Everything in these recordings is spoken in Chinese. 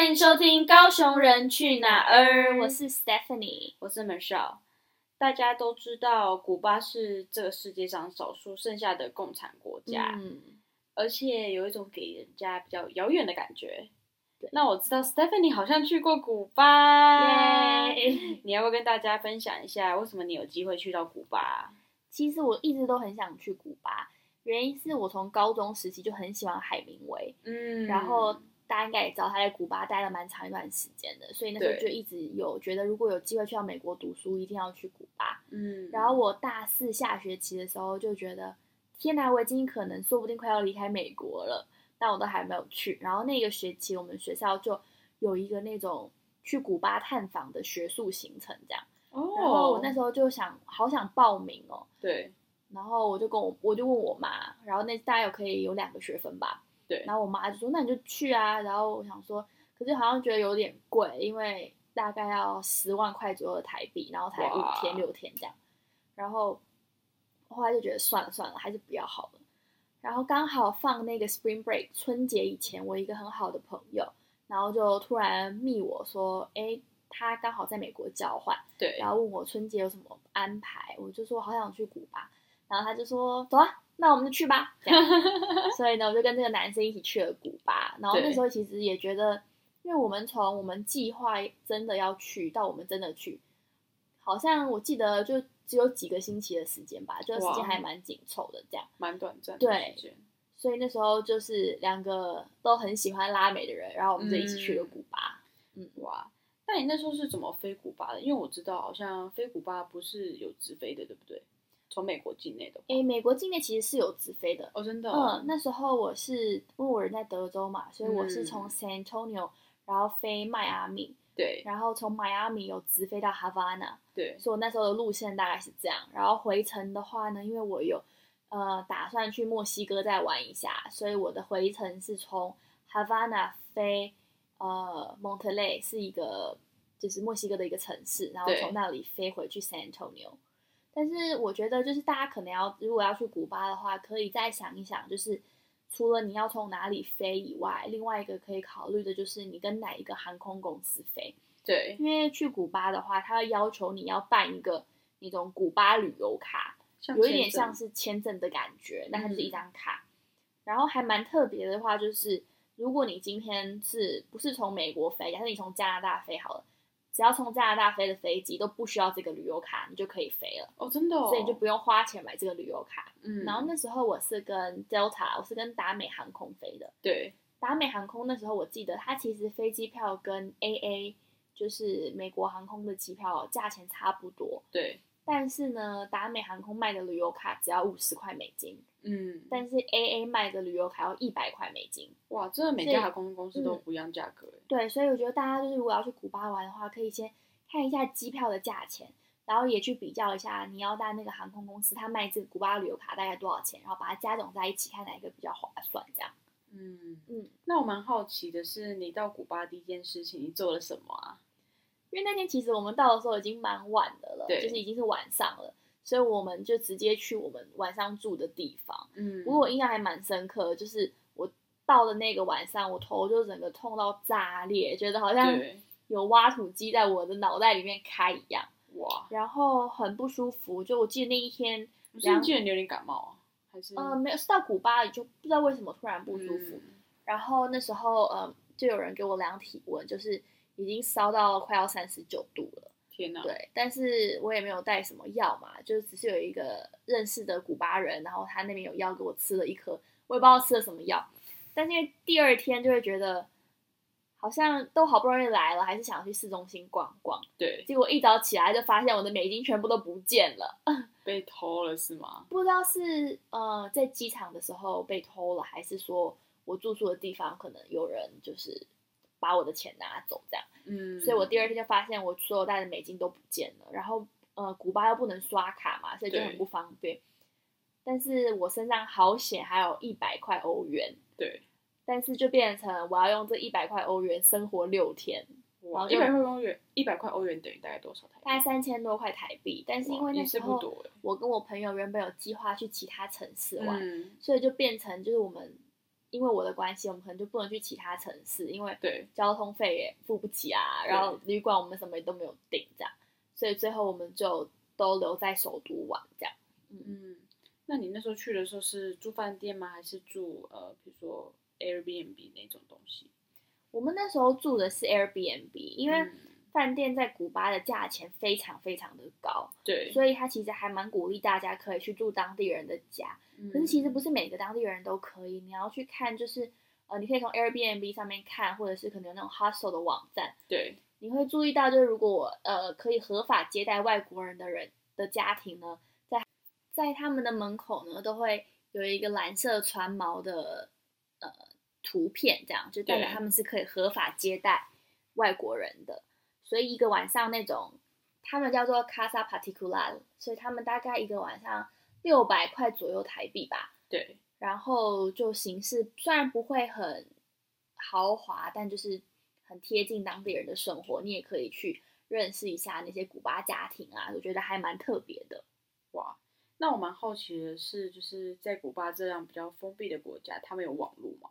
欢迎收听《高雄人去哪儿》，我是 Stephanie，我是 Michelle。大家都知道，古巴是这个世界上少数剩下的共产国家，嗯，而且有一种给人家比较遥远的感觉。那我知道 Stephanie 好像去过古巴，耶！你要不要跟大家分享一下，为什么你有机会去到古巴？其实我一直都很想去古巴，原因是我从高中时期就很喜欢海明威，嗯然后大家应该也知道他在古巴待了蛮长一段时间的，所以那时候就一直有觉得，如果有机会去到美国读书，一定要去古巴。嗯，然后我大四下学期的时候就觉得，天哪，我已经可能说不定快要离开美国了，但我都还没有去。然后那个学期我们学校就有一个那种去古巴探访的学术行程，这样。哦，然后我那时候就想，好想报名哦。对然后我就跟我我就问我妈，然后那大概有可以有两个学分吧。对然后我妈就说：“那你就去啊。”然后我想说，可是好像觉得有点贵，因为大概要十万块左右的台币，然后才五天六天这样。然后后来就觉得算了算了，还是不要好了。然后刚好放那个 Spring Break 春节以前，我一个很好的朋友，然后就突然密我说：“哎，他刚好在美国交换。”对，然后问我春节有什么安排，我就说好想去古巴，然后他就说走啊，那我们就去吧。这样 所以呢，我就跟这个男生一起去了古巴。然后那时候其实也觉得，因为我们从我们计划真的要去到我们真的去，好像我记得就只有几个星期的时间吧，就时间还蛮紧凑的这样。蛮短暂的对时间。所以那时候就是两个都很喜欢拉美的人，然后我们就一起去了嗯古巴。嗯哇，那你那时候是怎么飞古巴的？因为我知道好像飞古巴不是有直飞的，对不对？从美国境内的话。诶，美国境内其实是有直飞的，哦，真的、嗯，那时候我是因为我人在德州嘛，所以我是嗯从 San Antonio，然后飞迈阿密，对然后从迈阿密有直飞到 Havana，对所以我那时候的路线大概是这样。然后回程的话呢，因为我有呃打算去墨西哥再玩一下，所以我的回程是从 Havana 飞呃 Monterrey 是一个就是墨西哥的一个城市，然后从那里飞回去 San Antonio。但是我觉得，就是大家可能要，如果要去古巴的话，可以再想一想，就是除了你要从哪里飞以外，另外一个可以考虑的就是你跟哪一个航空公司飞。对因为去古巴的话，它要要求你要办一个那种古巴旅游卡，有一点像是签证的感觉，那它就是一嗯张卡。然后还蛮特别的话，就是如果你今天是不是从美国飞，假设你从加拿大飞好了，只要从加拿大飞的飞机都不需要这个旅游卡，你就可以飞了，哦，真的、哦，所以你就不用花钱买这个旅游卡。嗯，然后那时候我是跟 Delta，我是跟达美航空飞的。对。达美航空那时候我记得它其实飞机票跟 AA 就是美国航空的机票价钱差不多，对，但是呢，达美航空卖的旅游卡只要五十块美金，嗯，但是 AA 卖的旅游卡要一百块美金。哇，真的每家航空公司都嗯不一样价格哎。对，所以我觉得大家就是如果要去古巴玩的话，可以先看一下机票的价钱，然后也去比较一下你要搭那个航空公司，它卖这个古巴旅游卡大概多少钱，然后把它加总在一起，看哪一个比较划算，这样。嗯嗯，那我蛮好奇的是，你到古巴第一件事情你做了什么啊？因为那天其实我们到的时候已经蛮晚的了，对就是已经是晚上了，所以我们就直接去我们晚上住的地方。嗯，不过我印象还蛮深刻的，就是我到的那个晚上，我头就整个痛到炸裂，觉得好像，有挖土机在我的脑袋里面开一样，哇，然后很不舒服。就我记得那一天，不是记得你有点感冒啊？还是呃，没有是到古巴就不知道为什么突然不舒服。嗯然后那时候，呃，就有人给我量体温，就是已经烧到快要三十九度了。天哪，对，但是我也没有带什么药嘛，就只是有一个认识的古巴人，然后他那边有药给我吃了一颗，我也不知道吃了什么药，但是因为第二天就会觉得好像都好不容易来了，还是想去市中心逛逛，对，结果一早起来就发现我的美金全部都不见了，被偷了是吗？不知道是呃在机场的时候被偷了，还是说我住宿的地方可能有人就是把我的钱拿走这样。嗯，所以我第二天就发现我所有带的美金都不见了，然后呃，古巴又不能刷卡嘛，所以就很不方便。但是我身上好险还有一百块欧元，对，但是就变成我要用这一百块欧元生活六天，然哇，后一百块欧元，一百块欧元等于大概多少台币？大概三千多块台币。但是因为那时候。我跟我朋友原本有计划去其他城市玩，嗯，所以就变成就是我们因为我的关系，我们可能就不能去其他城市，因为对，交通费也付不起啊，然后旅馆我们什么也都没有订，这样，所以最后我们就都留在首都玩，这样。嗯，那你那时候去的时候是住饭店吗？还是住呃，比如说 Airbnb 那种东西？我们那时候住的是 Airbnb，因为嗯饭店在古巴的价钱非常非常的高，对，所以他其实还蛮鼓励大家可以去住当地人的家。嗯可是其实不是每个当地人都可以，你要去看就是呃，你可以从 Airbnb 上面看，或者是可能有那种 hostel 的网站，对，你会注意到，就是如果我呃可以合法接待外国人的人的家庭呢，在在他们的门口呢，都会有一个蓝色船锚的呃图片，这样就代表他们是可以合法接待外国人的。所以一个晚上那种，他们叫做 casa particular，所以他们大概一个晚上六百块左右台币吧。对，然后就形式虽然不会很豪华，但就是很贴近当地人的生活。你也可以去认识一下那些古巴家庭啊，我觉得还蛮特别的。哇。那我蛮好奇的是，就是在古巴这样比较封闭的国家，他们有网络吗？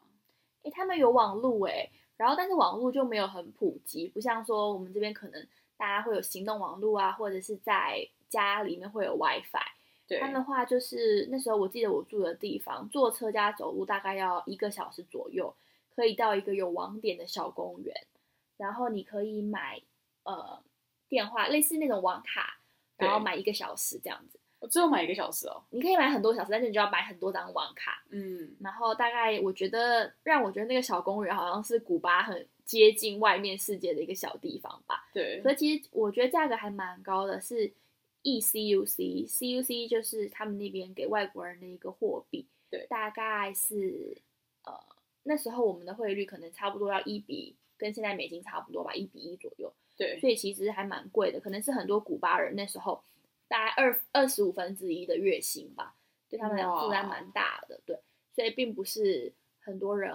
诶，他们有网络诶，然后但是网络就没有很普及，不像说我们这边可能大家会有行动网络啊，或者是在家里面会有 WiFi。对，他们的话就是那时候我记得我住的地方，坐车加走路大概要一个小时左右，可以到一个有网点的小公园，然后你可以买呃电话，类似那种网卡，然后买一个小时这样子。我只有买一个小时哦。你可以买很多小时，但是你就要买很多张网卡。嗯，然后大概我觉得让我觉得那个小公园好像是古巴很接近外面世界的一个小地方吧。对，所以其实我觉得价格还蛮高的，是 E ECUC，CUC 就是他们那边给外国人的一个货币，对大概是呃那时候我们的汇率可能差不多要一比，跟现在美金差不多吧，一比一左右，对，所以其实还蛮贵的，可能是很多古巴人那时候大概二二十五分之一的月薪吧，对他们来讲负担蛮大的，对，所以并不是很多人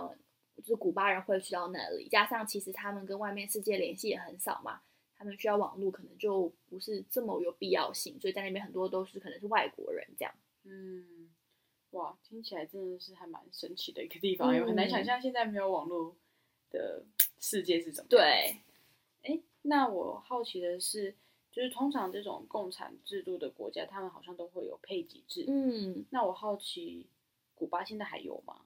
就是古巴人会去到那里，加上其实他们跟外面世界联系也很少嘛，他们需要网络可能就不是这么有必要性，所以在那边很多都是可能是外国人这样。嗯，哇，听起来真的是还蛮神奇的一个地方，有、很难嗯想象现在没有网络的世界是怎么。对，哎，那我好奇的是，就是通常这种共产制度的国家，他们好像都会有配给制。嗯，那我好奇，古巴现在还有吗？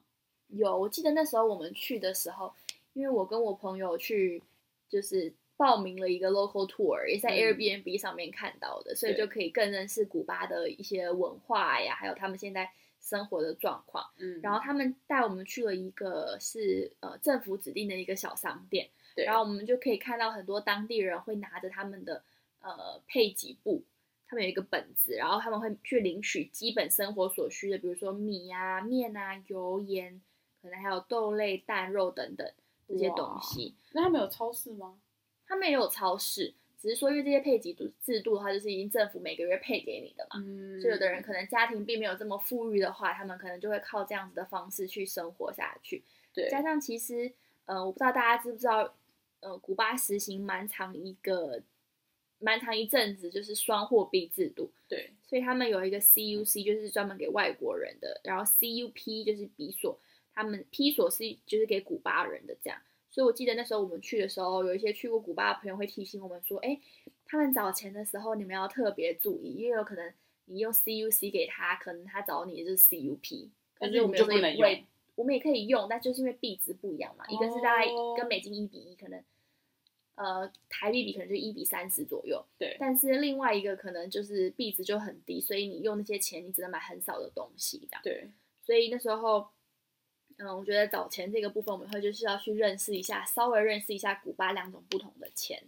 有，我记得那时候我们去的时候，因为我跟我朋友去，就是报名了一个 local tour，也是在嗯 Airbnb 上面看到的，所以就可以更认识古巴的一些文化呀，还有他们现在生活的状况。嗯，然后他们带我们去了一个是呃政府指定的一个小商店，对，然后我们就可以看到很多当地人会拿着他们的呃配给部，他们有一个本子，然后他们会去领取基本生活所需的，比如说米啊、面啊、油盐，可能还有豆类、蛋、肉等等这些东西。那他们有超市吗？他们也有超市，只是说因为这些配给制制度，它就是已经政府每个月配给你的嘛。嗯所以有的人可能家庭并没有这么富裕的话，他们可能就会靠这样子的方式去生活下去。对，加上其实，呃，我不知道大家知不知道，呃，古巴实行蛮长一个蛮长一阵子就是双货币制度，对，所以他们有一个 CUC 就是专门给外国人的，然后 CUP 就是比索，他们 P 索是就是给古巴人的这样。所以我记得那时候我们去的时候，有一些去过古巴的朋友会提醒我们说，哎，他们找钱的时候你们要特别注意，因为有可能你用 CUC 给他，可能他找你就是 CUP，但是我们但是我们就不能也不会用。我们也可以用，但就是因为币值不一样嘛，一个是大概哦跟美金一比一，可能呃台币比可能就一比三十左右，对，但是另外一个可能就是币值就很低，所以你用那些钱你只能买很少的东西这样。对，所以那时候，嗯，我觉得找钱这个部分，我们会就是要去认识一下，稍微认识一下古巴两种不同的钱，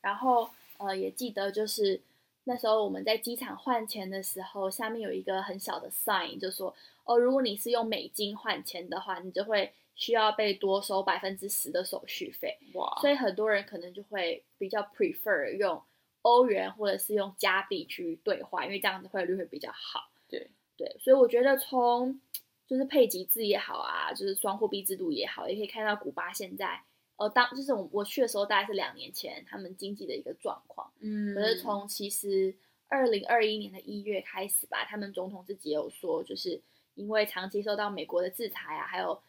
然后呃也记得就是那时候我们在机场换钱的时候，下面有一个很小的 sign，就说哦，如果你是用美金换钱的话，你就会需要被多收百分之十的手续费。哇，所以很多人可能就会比较 prefer 用欧元或者是用加币去兑换，因为这样子汇率会比较好。对对，所以我觉得从就是配给制也好啊，就是双货币制度也好，也可以看到古巴现在，呃，当就是我我去的时候大概是两年前，他们经济的一个状况。嗯，可是从其实二零二一年的一月开始吧，他们总统自己也有说，就是因为长期受到美国的制裁啊，还有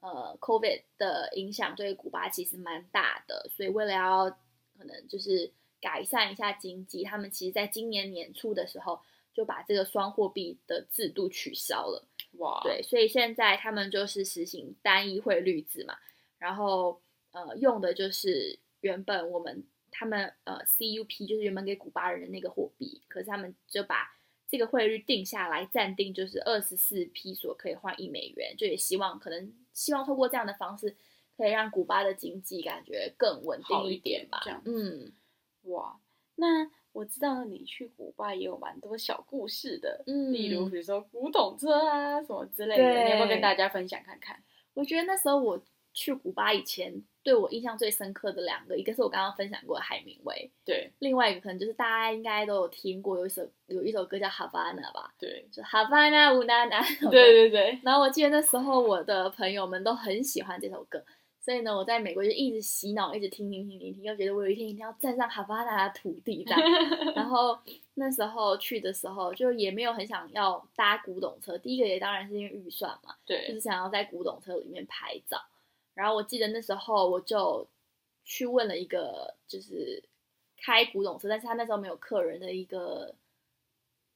呃，COVID 的影响对古巴其实蛮大的，所以为了要可能就是改善一下经济，他们其实在今年年初的时候就把这个双货币的制度取消了。哇，对，所以现在他们就是实行单一汇率制嘛，然后呃用的就是原本我们他们呃 CUP 就是原本给古巴人的那个货币，可是他们就把这个汇率定下来，暂定就是二十四批所可以换一美元，就也希望可能希望透过这样的方式，可以让古巴的经济感觉更稳定一点吧这样。嗯哇，那我知道你去古巴也有蛮多小故事的，嗯，例如比如说古董车啊什么之类的，你要不要跟大家分享看看？我觉得那时候我去古巴以前，对我印象最深刻的两个，一个是我刚刚分享过的海明威，对另外一个可能就是大家应该都有听过，有一首有一首歌叫《Havana》吧，对就 Havana 乌娜娜。对对对，然后我记得那时候我的朋友们都很喜欢这首歌，所以呢，我在美国就一直洗脑，一直听听听听听，又觉得我有一天一定要站上 Havana 的土地这样。然后那时候去的时候，就也没有很想要搭古董车，第一个也当然是因为预算嘛，对就是想要在古董车里面拍照。然后我记得那时候我就去问了一个就是开古董车，但是他那时候没有客人的一个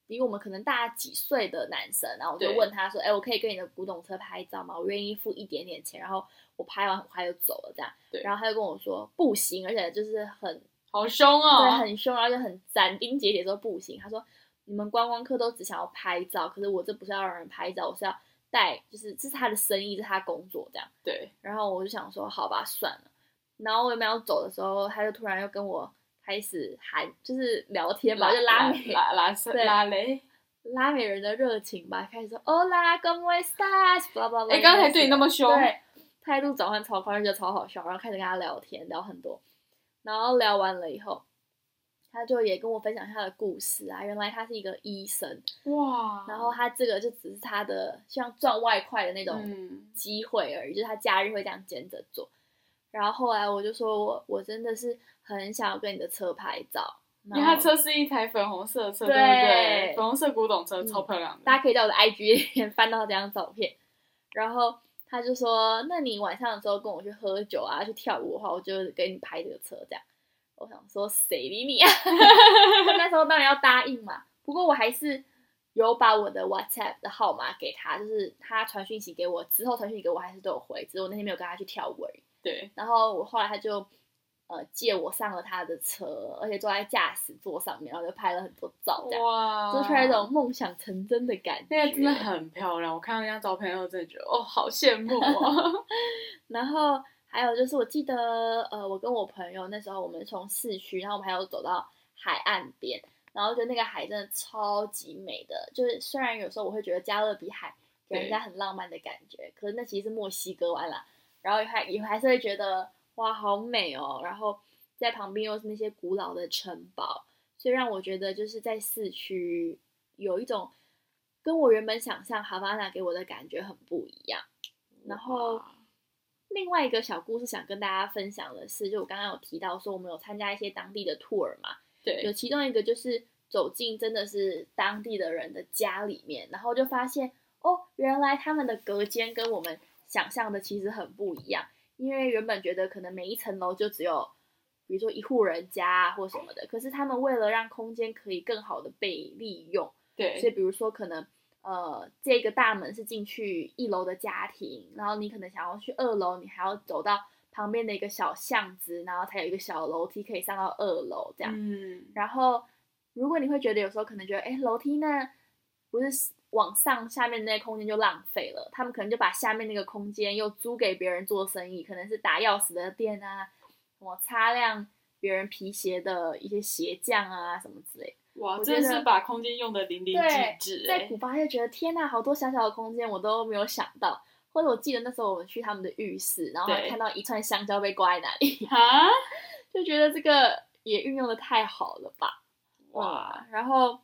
比我们可能大几岁的男生，然后我就问他说：“哎，我可以跟你的古董车拍照吗？我愿意付一点点钱，然后我拍完很快就走了这样。”对然后他就跟我说不行，而且就是很好凶哦对，哦，很凶，然后就很斩钉截铁说不行。他说你们观光客都只想要拍照，可是我这不是要让人拍照，我是要带，就是这是他的生意，这是他工作这样。对然后我就想说好吧，算了。然后我没有走的时候，他就突然又跟我开始喊，就是聊天吧，就拉美拉拉 对拉雷。拉美人的热情吧，开始说 Hola, cómo estás？巴拉巴拉。哎刚才对你那么凶对，态度转换超快，就觉得超好笑，然后开始跟他聊天，聊很多。然后聊完了以后，他就也跟我分享他的故事啊，原来他是一个医生，哇，然后他这个就只是他的像赚外快的那种嗯，机会而已，就是他假日会这样兼着做。然后后来我就说我我真的是很想要跟你的车拍照，因为他车是一台粉红色的车，对对不对？粉红色古董车，嗯超漂亮的。大家可以在我的 IG 里面翻到这张照片。然后他就说：“那你晚上的时候跟我去喝酒啊，去跳舞的话，我就给你拍这个车。”这样，我想说谁理你啊？那时候当然要答应嘛。不过我还是有把我的 WhatsApp 的号码给他，就是他传讯息给我之后传讯息给我，还是都有回，只是我那天没有跟他去跳舞而已。对，然后我后来他就呃借我上了他的车，而且坐在驾驶座上面，然后就拍了很多照，这样。哇，做出来一种梦想成真的感觉。那个真的很漂亮，我看到那张照片后，真的觉得哦，好羡慕哦。然后还有就是，我记得呃，我跟我朋友那时候我们从市区，然后我们还有走到海岸边，然后就那个海真的超级美的。就是虽然有时候我会觉得加勒比海给人家很浪漫的感觉，可是那其实是墨西哥湾啦。然后还也还是会觉得哇，好美哦。然后在旁边又是那些古老的城堡，所以让我觉得就是在市区有一种跟我原本想象哈巴那给我的感觉很不一样。然后哇另外一个小故事想跟大家分享的是，就我刚刚有提到说，我们有参加一些当地的 tour 嘛，有，其中一个就是走进真的是当地的人的家里面，然后就发现哦，原来他们的隔间跟我们想象的其实很不一样，因为原本觉得可能每一层楼就只有。比如说一户人家啊或什么的，可是他们为了让空间可以更好的被利用，对所以，比如说可能呃这个大门是进去一楼的家庭，然后你可能想要去二楼，你还要走到旁边的一个小巷子，然后才有一个小楼梯可以上到二楼这样。嗯，然后如果你会觉得有时候可能觉得，哎，楼梯那不是往上下面那空间就浪费了，他们可能就把下面那个空间又租给别人做生意，可能是打钥匙的店啊，什么擦亮别人皮鞋的一些鞋匠啊什么之类的。哇，真的是把空间用的淋漓对尽致，哎在古巴就觉得天呐，好多小小的空间我都没有想到。或者我记得那时候我们去他们的浴室，然后还看到一串香蕉被挂在那里，哈，就觉得这个也运用的太好了吧。哇，嗯，然后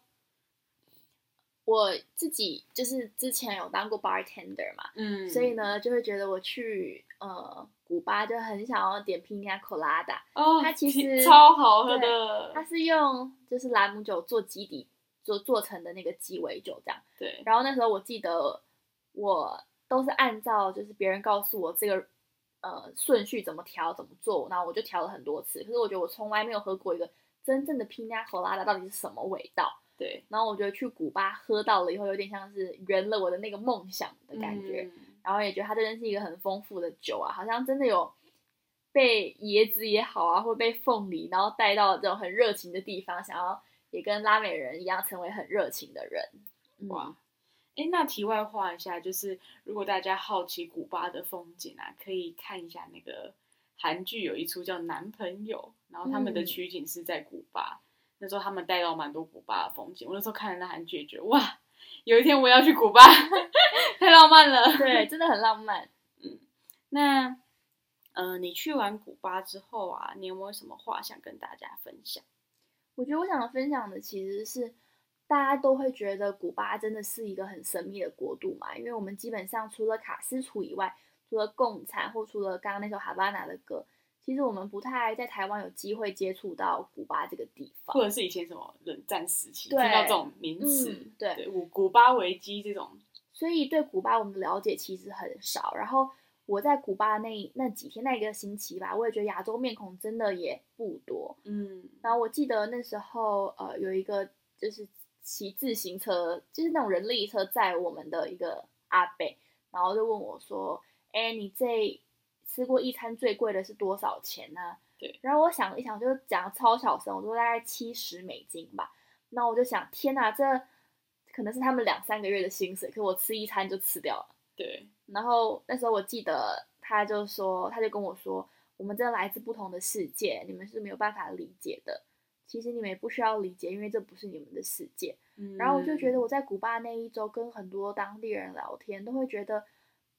我自己就是之前有当过 bartender 嘛，嗯，所以，呢就会觉得我去呃古巴就很想要点 Pina Colada，哦，它其实超好喝的，它是用就是朗姆酒做基底做做成的那个鸡尾酒这样。对，然后那时候我记得我都是按照就是别人告诉我这个呃顺序怎么调怎么做，然后我就调了很多次。可是我觉得我从来没有喝过一个真正的 Pina Colada 到底是什么味道。对，然后我觉得去古巴喝到了以后，有点像是圆了我的那个梦想的感觉。嗯然后也觉得它真的是一个很丰富的酒啊，好像真的有被椰子也好啊，或被凤梨，然后带到这种很热情的地方，想要也跟拉美人一样成为很热情的人。嗯哇，哎，那题外话一下，就是如果大家好奇古巴的风景啊，可以看一下那个韩剧，有一出叫《男朋友》，然后他们的嗯取景是在古巴。那时候他们带到蛮多古巴的风景，我那时候看了那韩剧，也觉得哇，有一天我要去古巴，太浪漫了。对，真的很浪漫。嗯那，呃，你去完古巴之后啊，你有没有什么话想跟大家分享？我觉得我想分享的其实是，大家都会觉得古巴真的是一个很神秘的国度嘛，因为我们基本上除了卡斯楚以外，除了共产或除了刚刚那首哈巴那的歌，其实我们不太在台湾有机会接触到古巴这个地方。或者是以前什么冷战时期听到这种名词，嗯对对，古古巴危机这种，所以对古巴我们的了解其实很少。然后我在古巴那那几天那一个星期吧，我也觉得亚洲面孔真的也不多。嗯，然后我记得那时候呃有一个就是骑自行车，就是那种人力车载我们的一个阿伯，然后就问我说：“哎，你这吃过一餐最贵的是多少钱呢、对然后我想了一想，就讲超小声，我说大概七十美金吧。那我就想，天哪，这可能是他们两三个月的薪水，可我吃一餐就吃掉了。对，然后那时候我记得他就说，他就跟我说，我们这来自不同的世界，你们是没有办法理解的。其实你们也不需要理解，因为这不是你们的世界。嗯然后我就觉得我在古巴那一周跟很多当地人聊天，都会觉得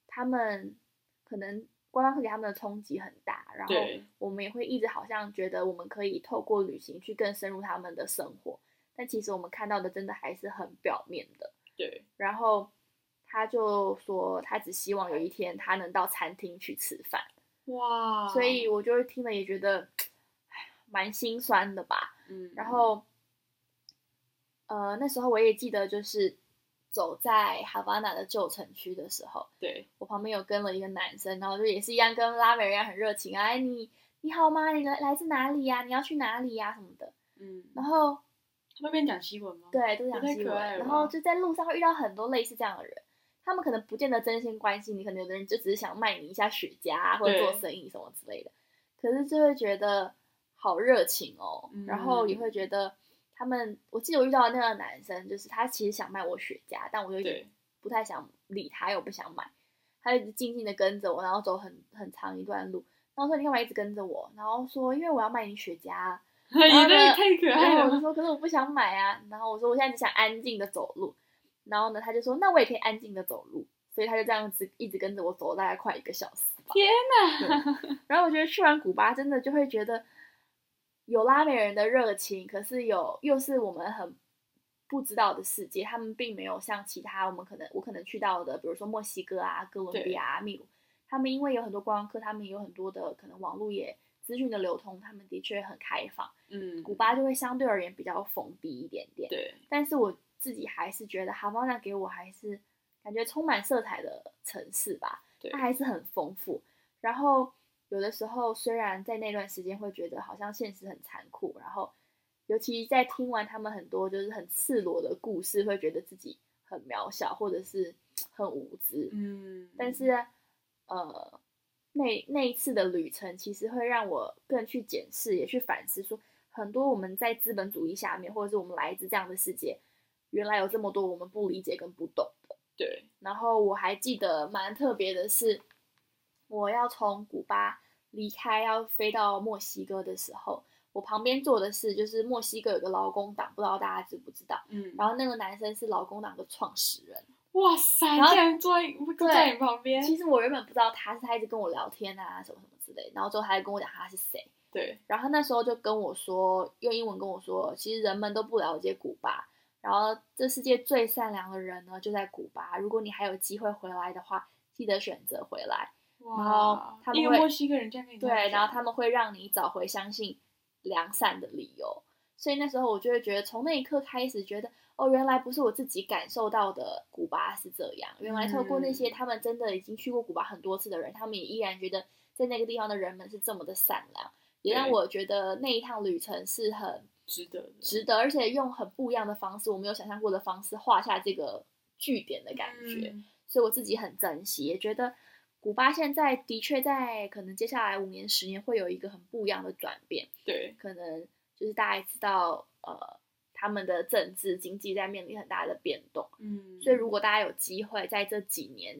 他们可能观光客给他们的冲击很大，然后我们也会一直好像觉得我们可以透过旅行去更深入他们的生活，但其实我们看到的真的还是很表面的。对，然后他就说他只希望有一天他能到餐厅去吃饭，哇，所以我就听了也觉得蛮心酸的吧。嗯，然后，呃，那时候我也记得，就是走在哈瓦那的旧城区的时候，对，我旁边有跟了一个男生，然后就也是一样跟拉美人一样很热情啊，哎你你好吗？你来来自哪里呀、你要去哪里呀、什么的。嗯，然后那边讲西文吗？，对，都讲西文，可爱了然后就在路上会遇到很多类似这样的人。他们可能不见得真心关心你，可能有的人就只是想卖你一下雪茄啊，或者做生意什么之类的。可是就会觉得好热情哦，然后也嗯会觉得他们，我记得我遇到的那个男生，就是他其实想卖我雪茄，但我就有点不太想理他，又不想买，他一直静静的跟着我，然后走很很长一段路。然后说你干嘛一直跟着我？然后说因为我要卖你雪茄啊。也然后呢太太可爱了吧，然后我就说，可是我不想买啊。然后我说，我现在只想安静的走路。然后呢，他就说，那我也可以安静的走路。所以他就这样子一直跟着我走了大概快一个小时吧。天哪！然后我觉得去完古巴，真的就会觉得有拉美人的热情，可是有又是我们很不知道的世界。他们并没有像其他我们可能我可能去到的，比如说墨西哥啊、哥伦比亚啊、秘鲁，他们因为有很多观光客，他们有很多的可能网络也资讯的流通，他们的确很开放。嗯，古巴就会相对而言比较封闭一点点。对，但是我自己还是觉得哈瓦那给我还是感觉充满色彩的城市吧，对它还是很丰富。然后有的时候虽然在那段时间会觉得好像现实很残酷，然后尤其在听完他们很多就是很赤裸的故事，会觉得自己很渺小或者是 很无知。嗯，但是呃，那那一次的旅程其实会让我更去检视，也去反思说，很多我们在资本主义下面，或者是我们来自这样的世界，原来有这么多我们不理解跟不懂的。对，然后我还记得蛮特别的是，我要从古巴离开，要飞到墨西哥的时候，我旁边坐的是就是墨西哥有个劳工党，不知道大家知不知道？嗯，然后那个男生是劳工党的创始人。哇塞，然后竟然坐在坐在你旁边，其实我原本不知道他是，他一直跟我聊天啊，什么什么之类，然后之后他还跟我讲他是谁，对，然后那时候就跟我说，用英文跟我说，其实人们都不了解古巴，然后这世界最善良的人呢就在古巴，如果你还有机会回来的话，记得选择回来。然后，他们会一个墨西哥人这样跟你对，然后他们会让你找回相信良善的理由。所以那时候我就会觉得，从那一刻开始，觉得哦，原来不是我自己感受到的古巴是这样。原来透过那些嗯他们真的已经去过古巴很多次的人，他们也依然觉得在那个地方的人们是这么的善良，也让我觉得那一趟旅程是很值得，值得，而且用很不一样的方式，我没有想象过的方式画下这个据点的感觉。嗯所以我自己很珍惜，也觉得古巴现在的确在可能接下来五年、十年会有一个很不一样的转变，对，可能就是大家也知道，呃，他们的政治经济在面临很大的变动，嗯，所以如果大家有机会在这几年，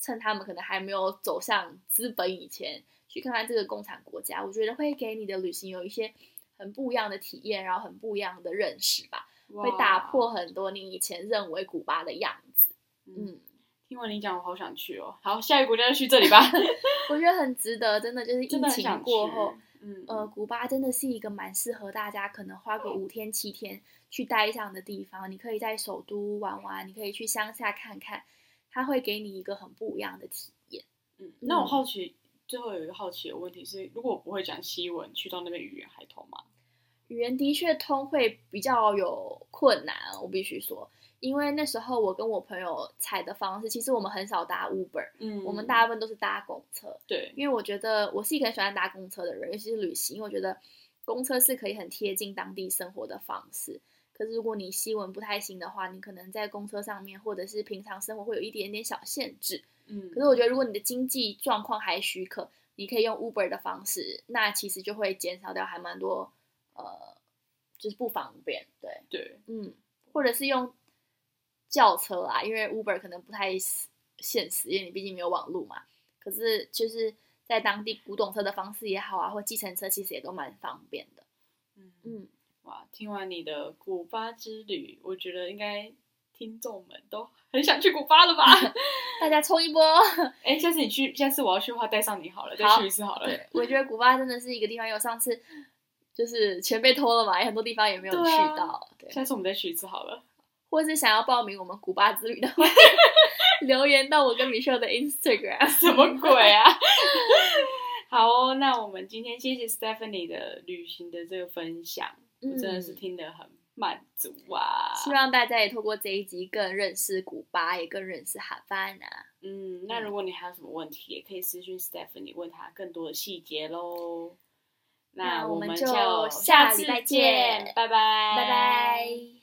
趁他们可能还没有走向资本以前，去看看这个共产国家，我觉得会给你的旅行有一些很不一样的体验，然后很不一样的认识吧，会打破，很多你以前认为古巴的样子，嗯，嗯。听完你讲，我好想去哦。好，下一个国家就去这里吧，我觉得很值得，真的就是疫情过后，，嗯，呃，古巴真的是一个蛮适合大家可能花个五天七天去待上的地方。你可以在首都玩玩，你可以去乡下看看，它会给你一个很不一样的体验。嗯，那我好奇，最后有一个好奇的问题是，如果我不会讲西文，去到那边语言还通吗？语言的确通会比较有困难，我必须说，因为那时候我跟我朋友采的方式，其实我们很少搭 Uber，、嗯我们大部分都是搭公车。对，因为我觉得我是一个很喜欢搭公车的人，尤其是旅行，因为我觉得公车是可以很贴近当地生活的方式。可是如果你西文不太行的话，你可能在公车上面或者是平常生活会有一点点小限制。嗯，可是我觉得如果你的经济状况还许可，你可以用 Uber 的方式，那其实就会减少掉还蛮多呃，就是不方便。对，对，嗯，或者是用轿车啊，因为 Uber 可能不太现实，因为你毕竟没有网络嘛。可是就是在当地古董车的方式也好啊，或计程车其实也都蛮方便的。嗯嗯，哇，听完你的古巴之旅，我觉得应该听众们都很想去古巴了吧？大家冲一波！哎、下次你去，下次我要去的话，带上你好了，再去一次好了。对，我觉得古巴真的是一个地方，因为我上次就是钱被偷了嘛，有很多地方也没有去对啊到。对，下次我们再去一次好了。或是想要报名我们古巴之旅的话，留言到我跟 Michelle 的 Instagram。什么鬼啊？好哦，那我们今天谢谢 Stephanie 的旅行的这个分享，我真的是嗯听得很满足啊。希望大家也透过这一集更认识古巴，也更认识哈巴那。嗯，那如果你还有什么问题，也可以私讯 Stephanie 问他更多的细节喽。那我们就下次再见拜拜，拜拜。